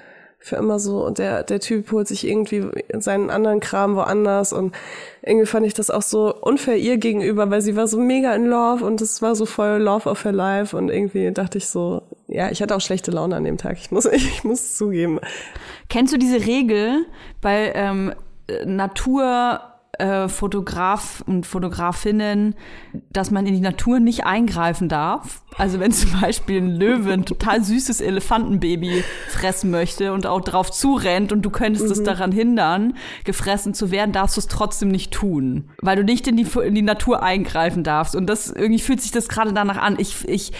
für immer so und der, der Typ holt sich irgendwie seinen anderen Kram woanders und irgendwie fand ich das auch so unfair ihr gegenüber, weil sie war so mega in Love und es war so voll Love of her life und irgendwie dachte ich so, ja, ich hatte auch schlechte Laune an dem Tag, ich muss, ich muss es zugeben. Kennst du diese Regel bei ähm, Natur äh, Fotograf und Fotografinnen, dass man in die Natur nicht eingreifen darf. Also wenn zum Beispiel ein Löwe ein total süßes Elefantenbaby fressen möchte und auch drauf zurennt und du könntest es daran hindern, gefressen zu werden, darfst du es trotzdem nicht tun, weil du nicht in die, in die Natur eingreifen darfst. Und das irgendwie fühlt sich das gerade danach an. Ich, ich,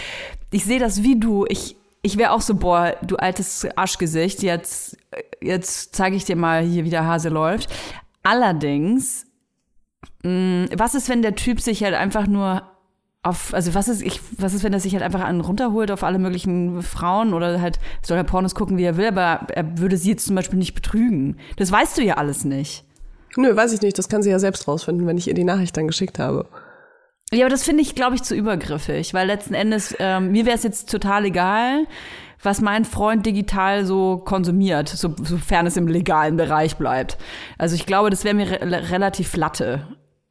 ich sehe das wie du. Ich, ich wäre auch so, boah, du altes Arschgesicht, jetzt, jetzt zeige ich dir mal hier, wie der Hase läuft. Allerdings, mh, was ist, wenn der Typ sich halt einfach nur auf, also was ist, ich, was ist, wenn er sich halt einfach einen runterholt auf alle möglichen Frauen oder halt soll er Pornos gucken, wie er will, aber er würde sie jetzt zum Beispiel nicht betrügen. Das weißt du ja alles nicht. Nö, weiß ich nicht, das kann sie ja selbst rausfinden, wenn ich ihr die Nachricht dann geschickt habe. Ja, aber das finde ich, glaube ich, zu übergriffig, weil letzten Endes, ähm, mir wäre es jetzt total egal, was mein Freund digital so konsumiert, so, sofern es im legalen Bereich bleibt. Also ich glaube, das wäre mir re relativ latte.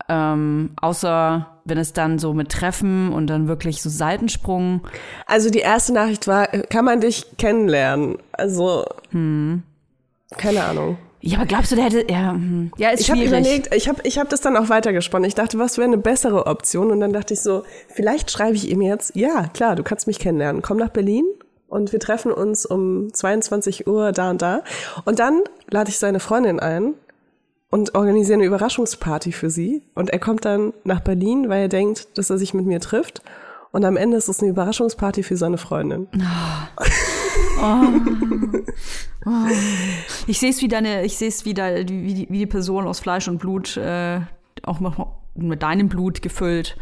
Ähm, außer wenn es dann so mit Treffen und dann wirklich so Seitensprung. Also die erste Nachricht war, kann man dich kennenlernen? Also, keine Ahnung. Ja, aber glaubst du, der hätte. Ja, hm. ja ist Ich habe schwierig. überlegt, ich habe ich hab das dann auch weitergesponnen. Ich dachte, was wäre eine bessere Option? Und dann dachte ich so, vielleicht schreibe ich ihm jetzt, ja, klar, du kannst mich kennenlernen. Komm nach Berlin und wir treffen uns um 22 Uhr da und da. Und dann lade ich seine Freundin ein und organisiere eine Überraschungsparty für sie. Und er kommt dann nach Berlin, weil er denkt, dass er sich mit mir trifft. Und am Ende ist es eine Überraschungsparty für seine Freundin. Ich sehe es wie deine, ich sehe es wie, wie, die, wie die Person aus Fleisch und Blut, äh, auch mit deinem Blut gefüllt.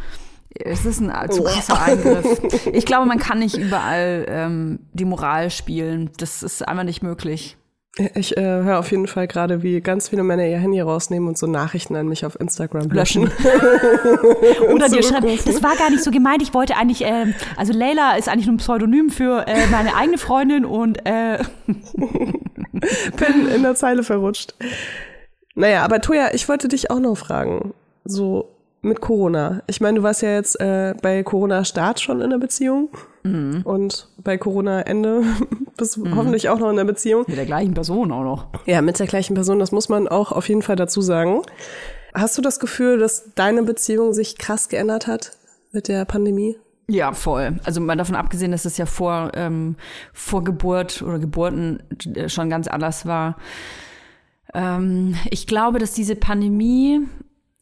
Es ist ein zu krasser Eingriff. Ich glaube, man kann nicht überall ähm, die Moral spielen. Das ist einfach nicht möglich. Ich äh, höre auf jeden Fall gerade, wie ganz viele Männer ihr Handy rausnehmen und so Nachrichten an mich auf Instagram löschen. Oder dir schreiben, das war gar nicht so gemeint. Ich wollte eigentlich, ähm, also Leila ist eigentlich nur ein Pseudonym für äh, meine eigene Freundin und äh, bin in der Zeile verrutscht. Naja, aber Toja, ich wollte dich auch noch fragen. So mit Corona. Ich meine, du warst ja jetzt äh, bei Corona-Start schon in der Beziehung und bei Corona-Ende bist du hoffentlich auch noch in der Beziehung. mit der gleichen Person auch noch. Ja, mit der gleichen Person, das muss man auch auf jeden Fall dazu sagen. Hast du das Gefühl, dass deine Beziehung sich krass geändert hat mit der Pandemie? Ja, voll. Also mal davon abgesehen, dass es ja vor, ähm, vor Geburt oder Geburten äh, schon ganz anders war. Ähm, ich glaube, dass diese Pandemie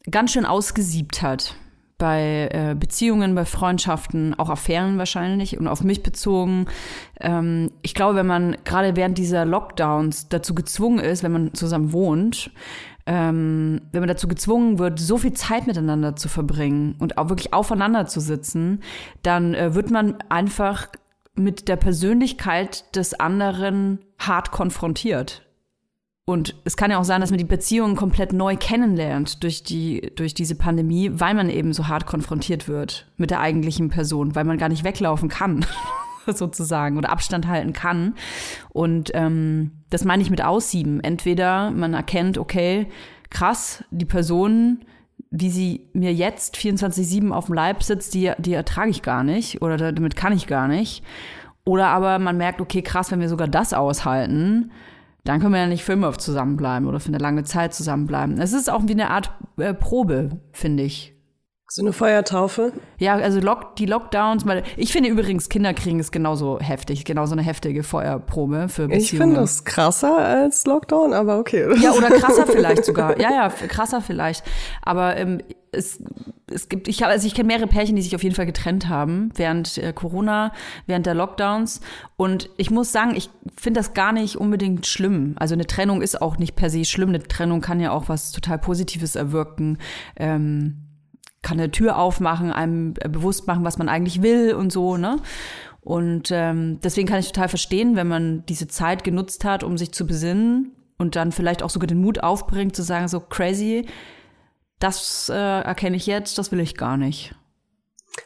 ganz schön ausgesiebt hat. Bei äh, Beziehungen, bei Freundschaften, auch Affären wahrscheinlich und auf mich bezogen. Ähm, ich glaube, wenn man gerade während dieser Lockdowns dazu gezwungen ist, wenn man zusammen wohnt, ähm, wenn man dazu gezwungen wird, so viel Zeit miteinander zu verbringen und auch wirklich aufeinander zu sitzen, dann äh, wird man einfach mit der Persönlichkeit des anderen hart konfrontiert. Und es kann ja auch sein, dass man die Beziehung komplett neu kennenlernt durch, die, durch diese Pandemie, weil man eben so hart konfrontiert wird mit der eigentlichen Person, weil man gar nicht weglaufen kann, sozusagen, oder Abstand halten kann. Und ähm, das meine ich mit Aussieben. Entweder man erkennt, okay, krass, die Person, wie sie mir jetzt 24-7 auf dem Leib sitzt, die, die ertrage ich gar nicht oder damit kann ich gar nicht. Oder aber man merkt, okay, krass, wenn wir sogar das aushalten, dann können wir ja nicht für immer zusammenbleiben oder für eine lange Zeit zusammenbleiben. Es ist auch wie eine Art äh, Probe, finde ich. So eine Feuertaufe? Ja, also Lock, die Lockdowns, weil ich finde übrigens, Kinderkriegen ist genauso heftig, genauso eine heftige Feuerprobe für Beziehungen. Ich finde das krasser als Lockdown, aber okay. Ja, oder krasser vielleicht sogar. Ja, ja, krasser vielleicht. Aber ähm, es, es gibt, ich habe, also ich kenne mehrere Pärchen, die sich auf jeden Fall getrennt haben während äh, Corona, während der Lockdowns. Und ich muss sagen, ich finde das gar nicht unbedingt schlimm. Also eine Trennung ist auch nicht per se schlimm. Eine Trennung kann ja auch was total Positives erwirken. Ähm, kann eine Tür aufmachen, einem bewusst machen, was man eigentlich will und so, ne? Und ähm, deswegen kann ich total verstehen, wenn man diese Zeit genutzt hat, um sich zu besinnen und dann vielleicht auch sogar den Mut aufbringt, zu sagen, so crazy, das äh, erkenne ich jetzt, das will ich gar nicht.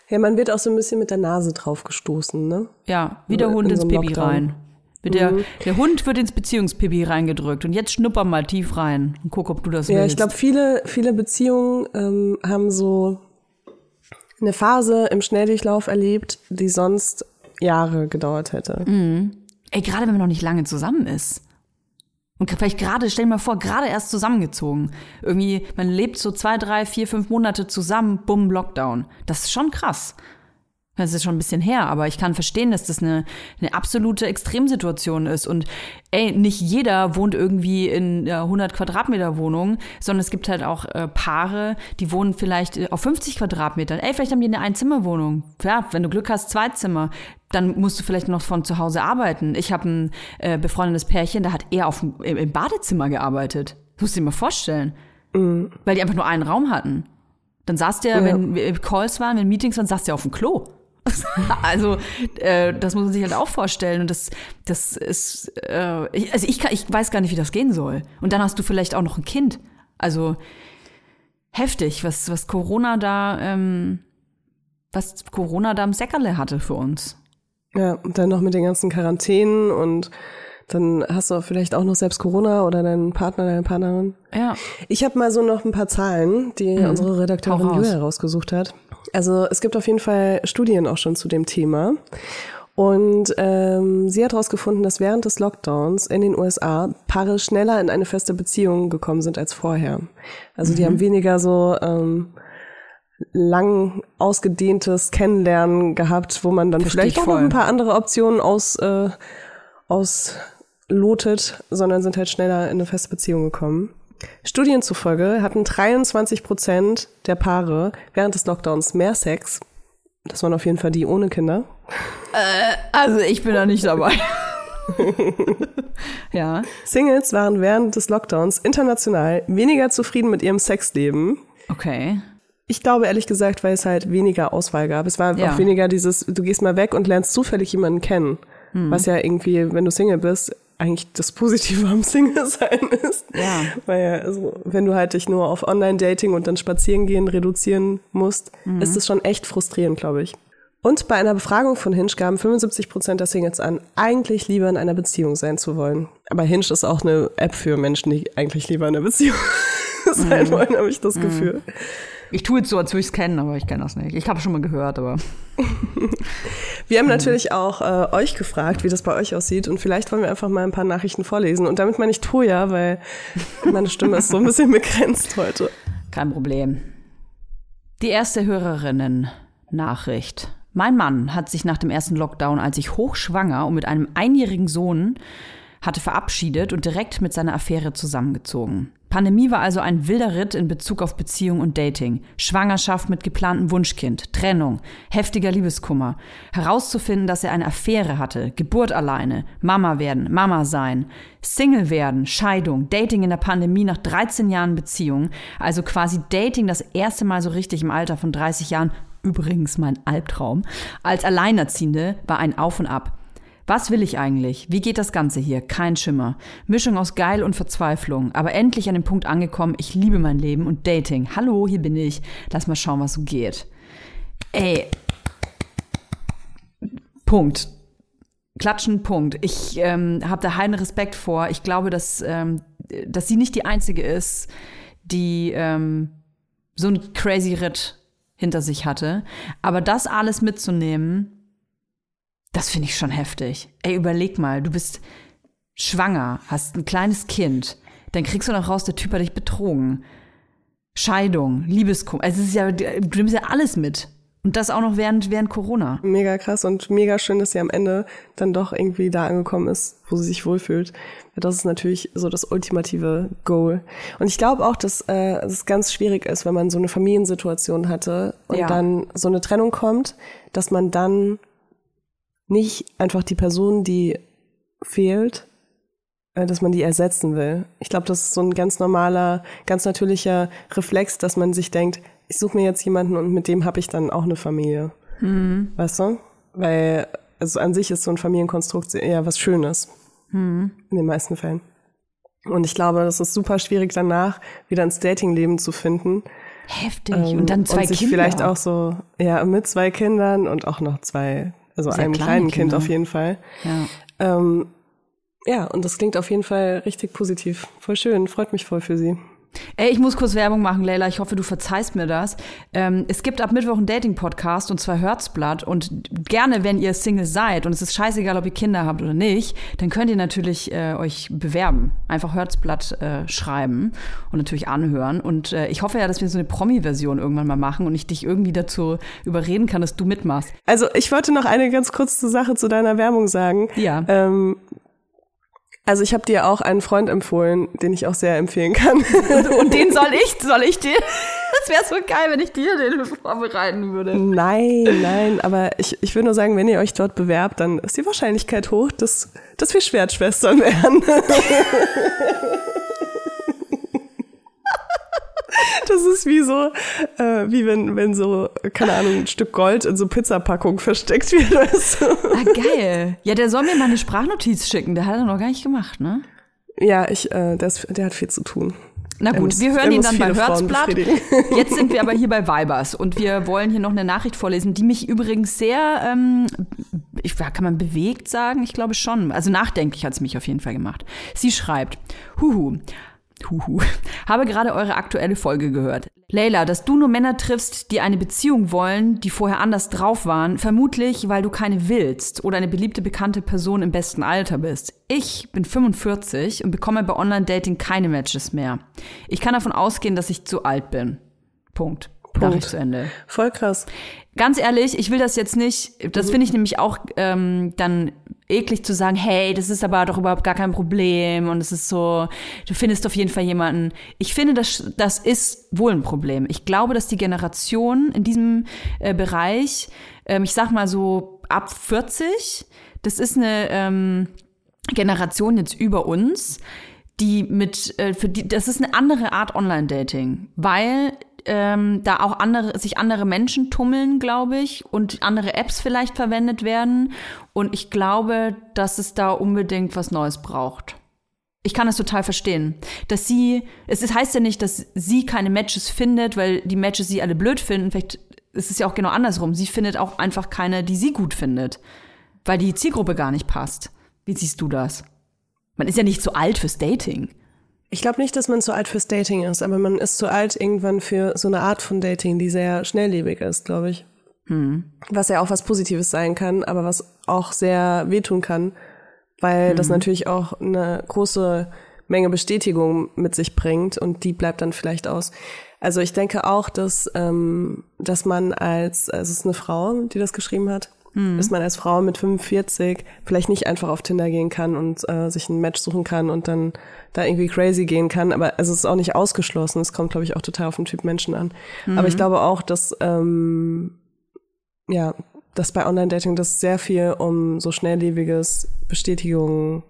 Ja, man wird auch so ein bisschen mit der Nase drauf gestoßen, ne? Ja, wie der In Hund so ins einem Baby Lockdown. rein. Mit der, der Hund wird ins Beziehungspipi reingedrückt und jetzt schnupper mal tief rein und guck, ob du das Ja, willst. ich glaube, viele, viele Beziehungen ähm, haben so eine Phase im Schnelldurchlauf erlebt, die sonst Jahre gedauert hätte. Ey, gerade wenn man noch nicht lange zusammen ist. Und vielleicht gerade, stell dir mal vor, gerade erst zusammengezogen. Irgendwie, man lebt so zwei, drei, vier, fünf Monate zusammen, bumm, Lockdown. Das ist schon krass. Das ist schon ein bisschen her, aber ich kann verstehen, dass das eine, eine absolute Extremsituation ist. Und ey, nicht jeder wohnt irgendwie in ja, 100 Quadratmeter Wohnung, sondern es gibt halt auch äh, Paare, die wohnen vielleicht äh, auf 50 Quadratmetern. Ey, vielleicht haben die eine Einzimmerwohnung. Ja, wenn du Glück hast, zwei Zimmer. Dann musst du vielleicht noch von zu Hause arbeiten. Ich habe ein äh, befreundetes Pärchen, da hat er auf, im, im Badezimmer gearbeitet. Das musst du dir mal vorstellen. Weil die einfach nur einen Raum hatten. Dann saß der, Ja. wenn äh, Calls waren, wenn Meetings waren, saß der auf dem Klo. also äh, das muss man sich halt auch vorstellen und das das ist äh, ich, also ich kann, ich weiß gar nicht wie das gehen soll und dann hast du vielleicht auch noch ein Kind also heftig was was Corona da ähm, was Corona da im Säckerle hatte für uns Ja, und dann noch mit den ganzen Quarantänen und dann hast du vielleicht auch noch selbst Corona oder deinen Partner, deine Partnerin. ja Ich habe mal so noch ein paar Zahlen, die unsere Redakteurin Mhm. Hau raus. Julia rausgesucht hat. Also es gibt auf jeden Fall Studien auch schon zu dem Thema. Und ähm, sie hat herausgefunden, dass während des Lockdowns in den USA Paare schneller in eine feste Beziehung gekommen sind als vorher. Also Mhm. die haben weniger so ähm, lang ausgedehntes Kennenlernen gehabt, wo man dann Versteh vielleicht ich auch noch ein paar andere Optionen aus, äh, auslotet, sondern sind halt schneller in eine feste Beziehung gekommen. Studien zufolge hatten 23 Prozent der Paare während des Lockdowns mehr Sex. Das waren auf jeden Fall die ohne Kinder. also ich bin da nicht dabei ja Singles waren während des Lockdowns international weniger zufrieden mit ihrem Sexleben. okay Ich glaube ehrlich gesagt, weil es halt weniger Auswahl gab. Es war Ja. auch weniger dieses, du gehst mal weg und lernst zufällig jemanden kennen. Hm. Was ja irgendwie, wenn du Single bist, eigentlich das Positive am Single sein ist. Ja. Weil ja, also, wenn du halt dich nur auf Online-Dating und dann spazieren gehen reduzieren musst, Mhm. ist es schon echt frustrierend, glaube ich. Und bei einer Befragung von Hinge gaben 75 Prozent der Singles an, eigentlich lieber in einer Beziehung sein zu wollen. Aber Hinge ist auch eine App für Menschen, die eigentlich lieber in einer Beziehung sein wollen, habe ich das Gefühl. Ich tue jetzt so als würde ich es kennen aber ich kenne das nicht ich habe schon mal gehört aber Wir haben natürlich auch äh, euch gefragt, wie das bei euch aussieht. Und vielleicht wollen wir einfach mal ein paar Nachrichten vorlesen. Und damit meine ich Toja, weil meine Stimme ist so ein bisschen begrenzt heute. Kein Problem. Die erste Hörerinnen-Nachricht. Mein Mann hat sich nach dem ersten Lockdown, als ich hochschwanger und mit einem einjährigen Sohn hatte verabschiedet und direkt mit seiner Affäre zusammengezogen. Pandemie war also ein wilder Ritt in Bezug auf Beziehung und Dating. Schwangerschaft mit geplantem Wunschkind, Trennung, heftiger Liebeskummer. Herauszufinden, dass er eine Affäre hatte, Geburt alleine, Mama werden, Mama sein, Single werden, Scheidung, Dating in der Pandemie nach 13 Jahren Beziehung. Also quasi Dating das erste Mal so richtig im Alter von 30 Jahren. Übrigens mein Albtraum. Als Alleinerziehende war ein Auf und Ab. Was will ich eigentlich? Wie geht das Ganze hier? Kein Schimmer. Mischung aus geil und Verzweiflung. Aber endlich an dem Punkt angekommen, ich liebe mein Leben und Dating. Hallo, hier bin ich. Lass mal schauen, was so geht. Ey. Punkt. Klatschen, Punkt. Ich ähm, habe da heiden Respekt vor. Ich glaube, dass, ähm, dass sie nicht die Einzige ist, die ähm, so einen crazy Ritt hinter sich hatte. Aber das alles mitzunehmen, das finde ich schon heftig. Ey, überleg mal, du bist schwanger, hast ein kleines Kind, dann kriegst du noch raus, der Typ hat dich betrogen. Scheidung, Liebeskummer, also es ist ja, du nimmst ja alles mit. Und das auch noch während, während Corona. Mega krass und mega schön, dass sie am Ende dann doch irgendwie da angekommen ist, wo sie sich wohlfühlt. Das ist natürlich so das ultimative Goal. Und ich glaube auch, dass äh, es ganz schwierig ist, wenn man so eine Familiensituation hatte und Ja. dann so eine Trennung kommt, dass man dann nicht einfach die Person, die fehlt, äh, dass man die ersetzen will. Ich glaube, das ist so ein ganz normaler, ganz natürlicher Reflex, dass man sich denkt, ich suche mir jetzt jemanden und mit dem habe ich dann auch eine Familie. Mhm. Weißt du? Weil, also an sich ist so ein Familienkonstrukt eher was Schönes. Mhm. In den meisten Fällen. Und ich glaube, das ist super schwierig danach, wieder ins Datingleben zu finden. Heftig. Ähm, und dann zwei und sich Kinder. vielleicht auch so, ja, mit zwei Kindern und auch noch zwei, also Sehr einem kleine kleinen Kind auf jeden Fall. Ja. Ähm, ja, und das klingt auf jeden Fall richtig positiv. Voll schön, freut mich voll für sie. Ey, ich muss kurz Werbung machen, Leila. Ich hoffe, du verzeihst mir das. Ähm, es gibt ab Mittwoch einen Dating-Podcast und zwar Herzblatt. Und gerne, wenn ihr Single seid und es ist scheißegal, ob ihr Kinder habt oder nicht, dann könnt ihr natürlich äh, euch bewerben. Einfach Herzblatt äh, schreiben und natürlich anhören. Und äh, ich hoffe ja, dass wir so eine Promi-Version irgendwann mal machen und ich dich irgendwie dazu überreden kann, dass du mitmachst. Also ich wollte noch eine ganz kurze Sache zu deiner Werbung sagen. Ja. Ähm, also ich habe dir auch einen Freund empfohlen, den ich auch sehr empfehlen kann. Und den soll ich, soll ich dir? Das wäre so geil, wenn ich dir den vorbereiten würde. nein, nein, aber ich, ich will nur sagen, wenn ihr euch dort bewerbt, dann ist die Wahrscheinlichkeit hoch, dass, dass wir Schwertschwestern werden. Das ist wie so, äh, wie wenn, wenn so, keine Ahnung, ein Stück Gold in so Pizzapackung versteckt wird. Du? Ah, geil. Ja, der soll mir mal eine Sprachnotiz schicken. Der hat er noch gar nicht gemacht, ne? Ja, ich, äh, der, ist, der hat viel zu tun. Na gut, muss- wir hören ihn dann bei befriedigen. Jetzt sind wir aber hier bei Vibers und wir wollen hier noch eine Nachricht vorlesen, die mich übrigens sehr, ähm, ich, kann man bewegt sagen? Ich glaube schon. Also nachdenklich hat es mich auf jeden Fall gemacht. Sie schreibt, Huhu. Huhu. Habe gerade eure aktuelle Folge gehört. Leila, dass du nur Männer triffst, die eine Beziehung wollen, die vorher anders drauf waren, vermutlich, weil du keine willst oder eine beliebte bekannte Person im besten Alter bist. Ich bin 45 und bekomme bei Online-Dating keine Matches mehr. Ich kann davon ausgehen, dass ich zu alt bin. Punkt. Nachricht zu Ende. Voll krass. Ganz ehrlich, ich will das jetzt nicht, das finde ich nämlich auch ähm, dann eklig zu sagen, hey, das ist aber doch überhaupt gar kein Problem und es ist so, du findest auf jeden Fall jemanden. Ich finde, das, das ist wohl ein Problem. Ich glaube, dass die Generation in diesem äh, Bereich, ähm, ich sag mal so ab 40, das ist eine ähm, Generation jetzt über uns, die mit, äh, für die, das ist eine andere Art Online-Dating, weil ähm, da auch andere, sich andere Menschen tummeln, glaube ich, und andere Apps vielleicht verwendet werden. Und ich glaube, dass es da unbedingt was Neues braucht. Ich kann das total verstehen. Dass sie, es ist, heißt ja nicht, dass sie keine Matches findet, weil die Matches sie alle blöd finden. Vielleicht ist es ja auch genau andersrum. Sie findet auch einfach keine, die sie gut findet. Weil die Zielgruppe gar nicht passt. Wie siehst du das? Man ist ja nicht zu alt fürs Dating. Ich glaube nicht, dass man zu alt fürs Dating ist, aber man ist zu alt irgendwann für so eine Art von Dating, die sehr schnelllebig ist, glaube ich. Was ja auch was Positives sein kann, aber was auch sehr wehtun kann, weil das natürlich auch eine große Menge Bestätigung mit sich bringt und die bleibt dann vielleicht aus. Also ich denke auch, dass, ähm, dass man als, also es ist eine Frau, die das geschrieben hat, dass man als Frau mit 45 vielleicht nicht einfach auf Tinder gehen kann und äh, sich ein Match suchen kann und dann da irgendwie crazy gehen kann. Aber also es ist auch nicht ausgeschlossen. Es kommt, glaube ich, auch total auf den Typ Menschen an. Aber ich glaube auch, dass ähm, ja, dass bei Online-Dating das sehr viel um so schnelllebiges Bestätigung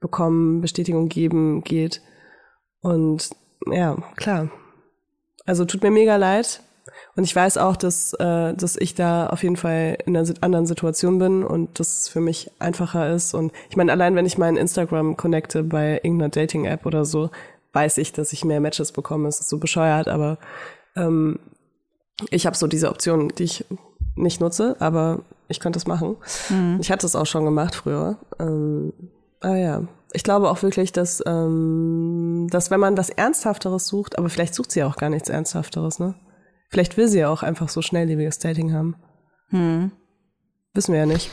bekommen, Bestätigung geben geht. Und ja, klar. Also tut mir mega leid. Und ich weiß auch, dass, äh, dass ich da auf jeden Fall in einer anderen Situation bin und das für mich einfacher ist. Und ich meine, allein wenn ich mein Instagram connecte bei irgendeiner Dating-App oder so, weiß ich, dass ich mehr Matches bekomme. Es ist so bescheuert, aber ähm, ich habe so diese Option, die ich nicht nutze, aber ich könnte es machen. Ich hatte es auch schon gemacht früher. Ähm, ah ja. Ich glaube auch wirklich, dass, ähm, dass wenn man was Ernsthafteres sucht, aber vielleicht sucht sie ja auch gar nichts Ernsthafteres, ne? Vielleicht will sie ja auch einfach so schnelllebiges Dating haben. Wissen wir ja nicht.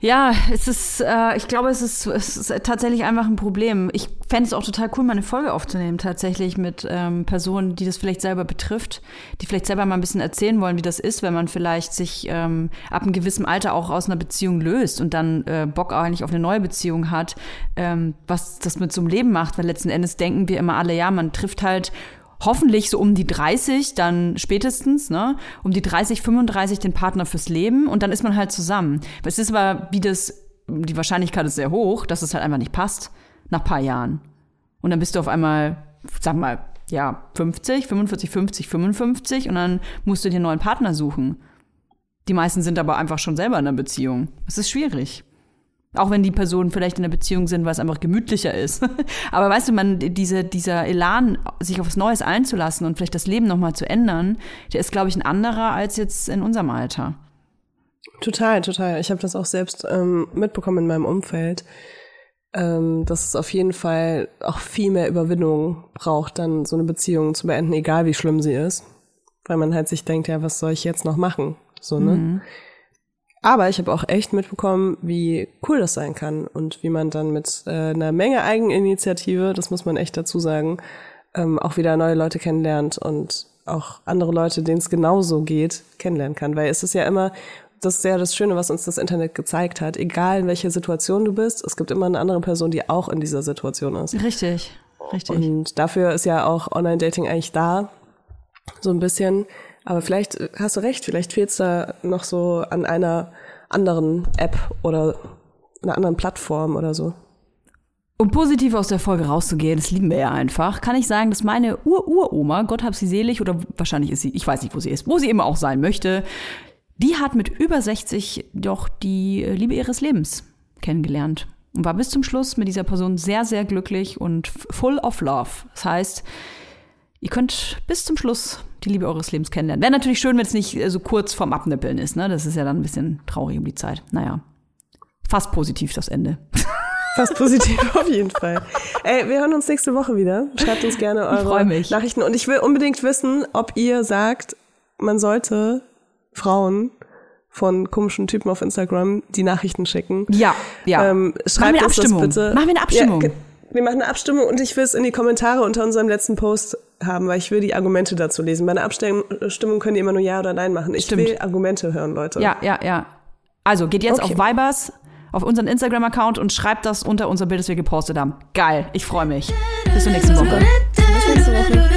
Ja, es ist, äh, ich glaube, es ist, es ist tatsächlich einfach ein Problem. Ich fände es auch total cool, mal eine Folge aufzunehmen, tatsächlich mit ähm, Personen, die das vielleicht selber betrifft, die vielleicht selber mal ein bisschen erzählen wollen, wie das ist, wenn man vielleicht sich ähm, ab einem gewissen Alter auch aus einer Beziehung löst und dann äh, Bock eigentlich auf eine neue Beziehung hat, ähm, was das mit so einem Leben macht, weil letzten Endes denken wir immer alle, ja, man trifft halt hoffentlich so um die 30, dann spätestens, ne, um die 30, 35 den Partner fürs Leben und dann ist man halt zusammen. Es ist aber, wie das, die Wahrscheinlichkeit ist sehr hoch, dass es halt einfach nicht passt, nach paar Jahren. Und dann bist du auf einmal, sag mal, ja, 50, 45, 50, 55 und dann musst du dir einen neuen Partner suchen. Die meisten sind aber einfach schon selber in einer Beziehung. Es ist schwierig. Auch wenn die Personen vielleicht in einer Beziehung sind, weil es einfach gemütlicher ist. Aber weißt du, man, diese, dieser Elan, sich auf was Neues einzulassen und vielleicht das Leben nochmal zu ändern, der ist, glaube ich, ein anderer als jetzt in unserem Alter. Total, total. Ich habe das auch selbst ähm, mitbekommen in meinem Umfeld, ähm, dass es auf jeden Fall auch viel mehr Überwindung braucht, dann so eine Beziehung zu beenden, egal wie schlimm sie ist. Weil man halt sich denkt, ja, was soll ich jetzt noch machen? So, ne? Aber ich habe auch echt mitbekommen, wie cool das sein kann und wie man dann mit äh, einer Menge Eigeninitiative, das muss man echt dazu sagen, ähm, auch wieder neue Leute kennenlernt und auch andere Leute, denen es genauso geht, kennenlernen kann. Weil es ist ja immer, das ist ja das Schöne, was uns das Internet gezeigt hat. Egal in welcher Situation du bist, es gibt immer eine andere Person, die auch in dieser Situation ist. Richtig, richtig. Und dafür ist ja auch Online-Dating eigentlich da, so ein bisschen. Aber vielleicht äh, hast du recht, vielleicht fehlt es da noch so an einer anderen App oder einer anderen Plattform oder so. Um positiv aus der Folge rauszugehen, das lieben wir ja einfach, kann ich sagen, dass meine Ur-Uroma, Gott hab sie selig, oder wahrscheinlich ist sie, ich weiß nicht, wo sie ist, wo sie immer auch sein möchte, die hat mit über 60 doch die äh, Liebe ihres Lebens kennengelernt und war bis zum Schluss mit dieser Person sehr, sehr glücklich und full of love. Das heißt, ihr könnt bis zum Schluss die Liebe eures Lebens kennenlernen. Wäre natürlich schön, wenn es nicht äh, so kurz vorm Abnippeln ist, ne? Das ist ja dann ein bisschen traurig um die Zeit. Naja, fast positiv das Ende. Fast positiv auf jeden Fall. Ey, wir hören uns nächste Woche wieder. Schreibt uns gerne eure. Nachrichten. Und ich will unbedingt wissen, ob ihr sagt, man sollte Frauen von komischen Typen auf Instagram die Nachrichten schicken. Ja, ja. Ähm, Machen wir schreibt eine uns das Abstimmung. bitte. Machen wir eine Abstimmung. Ja, wir machen eine Abstimmung und ich will es in die Kommentare unter unserem letzten Post haben, weil ich will die Argumente dazu lesen. Bei einer Abstimmung könnt ihr immer nur Ja oder Nein machen. Ich Stimmt. will Argumente hören, Leute. Ja, ja, ja. Also geht jetzt Okay. auf Vibers, auf unseren Instagram-Account und schreibt das unter unser Bild, das wir gepostet haben. Geil, ich freue mich. Bis zur nächsten Woche. Bis nächste Woche.